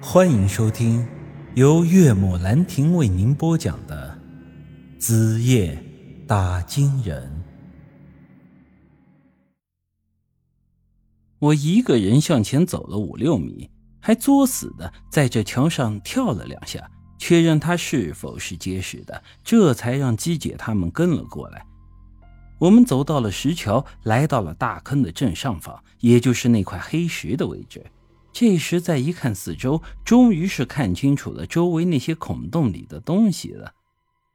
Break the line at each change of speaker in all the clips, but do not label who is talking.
欢迎收听由岳母兰亭为您播讲的《子夜打金人》。我一个人向前走了五六米，还作死的在这墙上跳了两下，确认它是否是结实的，这才让姬姐他们跟了过来。我们走到了石桥，来到了大坑的正上方，也就是那块黑石的位置。这时再一看四周，终于是看清楚了周围那些孔洞里的东西了。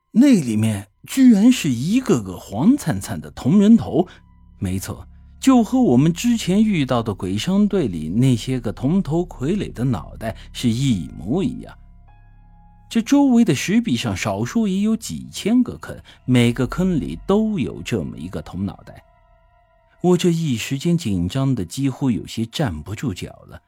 那里面居然是一个个黄灿灿的铜人头，没错，就和我们之前遇到的鬼商队里那些个铜头傀儡的脑袋是一模一样。这周围的石壁上，少说也有几千个坑，每个坑里都有这么一个铜脑袋。我这一时间紧张的几乎有些站不住脚了。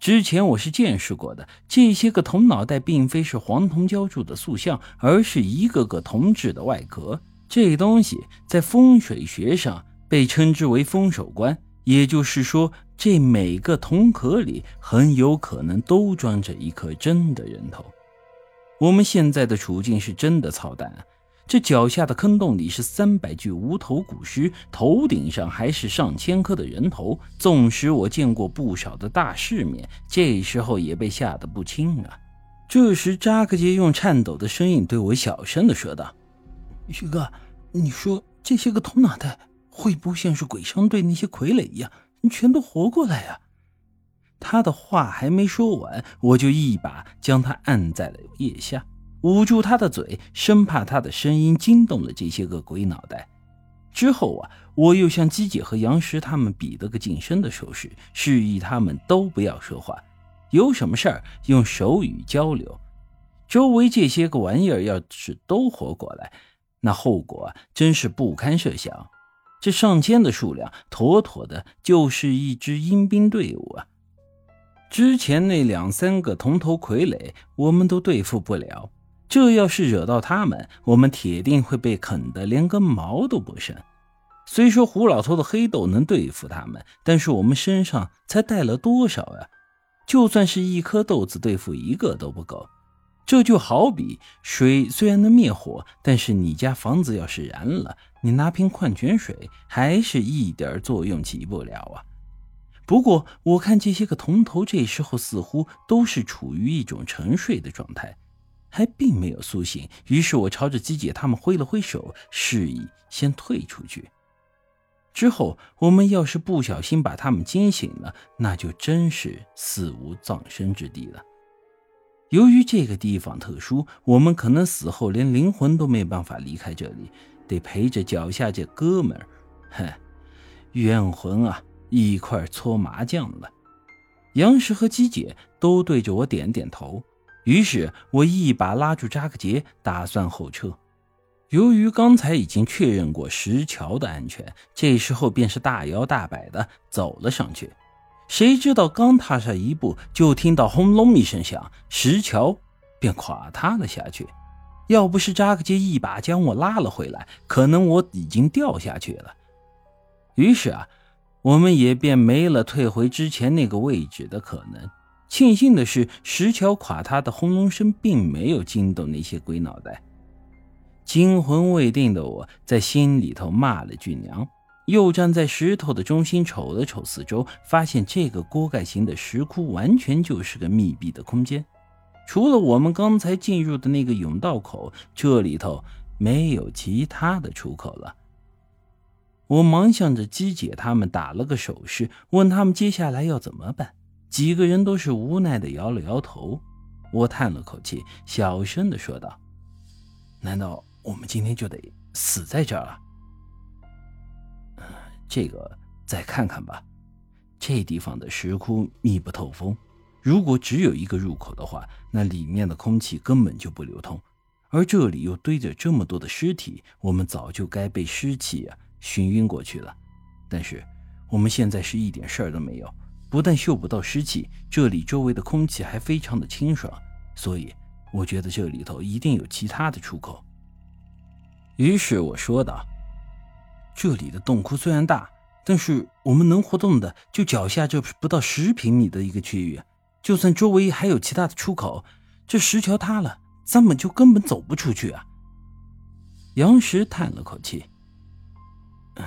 之前我是见识过的，这些个铜脑袋并非是黄铜浇铸的塑像，而是一个个铜制的外壳。这东西在风水学上被称之为风手棺，也就是说，这每个铜壳里很有可能都装着一颗真的人头。我们现在的处境是真的操蛋啊！这脚下的坑洞里是三百具无头古尸，头顶上还是上千颗的人头。纵使我见过不少的大世面，这时候也被吓得不轻啊！这时，扎克杰用颤抖的声音对我小声的说道：“
徐哥，你说这些个铜脑袋会不会像是鬼商队那些傀儡一样，全都活过来呀？”
他的话还没说完，我就一把将他按在了腋下。捂住他的嘴，生怕他的声音惊动了这些个鬼脑袋。之后啊，我又向姬姐和杨石他们比了个近身的手势，示意他们都不要说话，有什么事儿用手语交流。周围这些个玩意儿要是都活过来，那后果真是不堪设想。这上千的数量，妥妥的就是一支阴兵队伍啊！之前那两三个铜头傀儡，我们都对付不了。这要是惹到他们，我们铁定会被啃得连根毛都不剩。虽说胡老头的黑豆能对付他们，但是我们身上才带了多少呀？就算是一颗豆子对付一个都不够。这就好比水虽然能灭火，但是你家房子要是燃了，你拿瓶矿泉水还是一点作用起不了啊。不过我看这些个铜头这时候似乎都是处于一种沉睡的状态。还并没有苏醒，于是我朝着姬姐他们挥了挥手，示意先退出去。之后，我们要是不小心把他们惊醒了，那就真是死无葬身之地了。由于这个地方特殊，我们可能死后连灵魂都没办法离开这里，得陪着脚下这哥们儿，哼，冤魂啊，一块搓麻将了。杨石和姬姐都对着我点点头。于是我一把拉住扎克杰，打算后撤。由于刚才已经确认过石桥的安全，这时候便是大摇大摆的走了上去。谁知道刚踏上一步，就听到轰隆一声响，石桥便垮塌了下去。要不是扎克杰一把将我拉了回来，可能我已经掉下去了。于是啊，我们也便没了退回之前那个位置的可能。庆幸的是，石桥垮塌的轰隆声并没有惊动那些鬼脑袋。惊魂未定的我在心里头骂了句娘，又站在石头的中心瞅了瞅四周，发现这个锅盖形的石窟完全就是个密闭的空间，除了我们刚才进入的那个甬道口，这里头没有其他的出口了。我忙向着姬姐他们打了个手势，问他们接下来要怎么办。几个人都是无奈的摇了摇头，我叹了口气，小声的说道：“难道我们今天就得死在这儿了？”这个再看看吧。这地方的石窟密不透风，如果只有一个入口的话，那里面的空气根本就不流通。而这里又堆着这么多的尸体，我们早就该被尸气啊熏晕过去了。但是我们现在是一点事儿都没有。不但嗅不到湿气，这里周围的空气还非常的清爽，所以我觉得这里头一定有其他的出口。于是我说道：“这里的洞窟虽然大，但是我们能活动的就脚下这不到十平米的一个区域，
就算周围还有其他的出口，这石桥塌了，咱们就根本走不出去啊。
杨石叹了口气：“唉，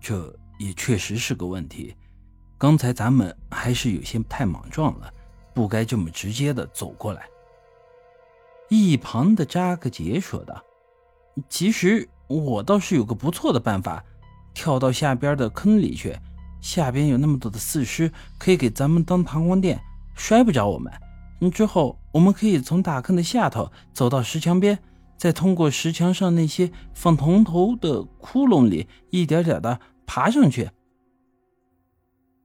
这也确实是个问题。刚才咱们还是有些太莽撞了，不该这么直接的走过来。”
一旁的扎克杰说道：“其实我倒是有个不错的办法，跳到下边的坑里去，下边有那么多的死尸，可以给咱们当弹簧垫，摔不着我们。之后我们可以从大坑的下头走到石墙边，再通过石墙上那些放铜头的窟窿里，一点点的爬上去。”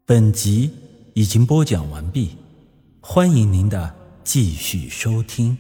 本集已经播讲完毕，欢迎您的继续收听。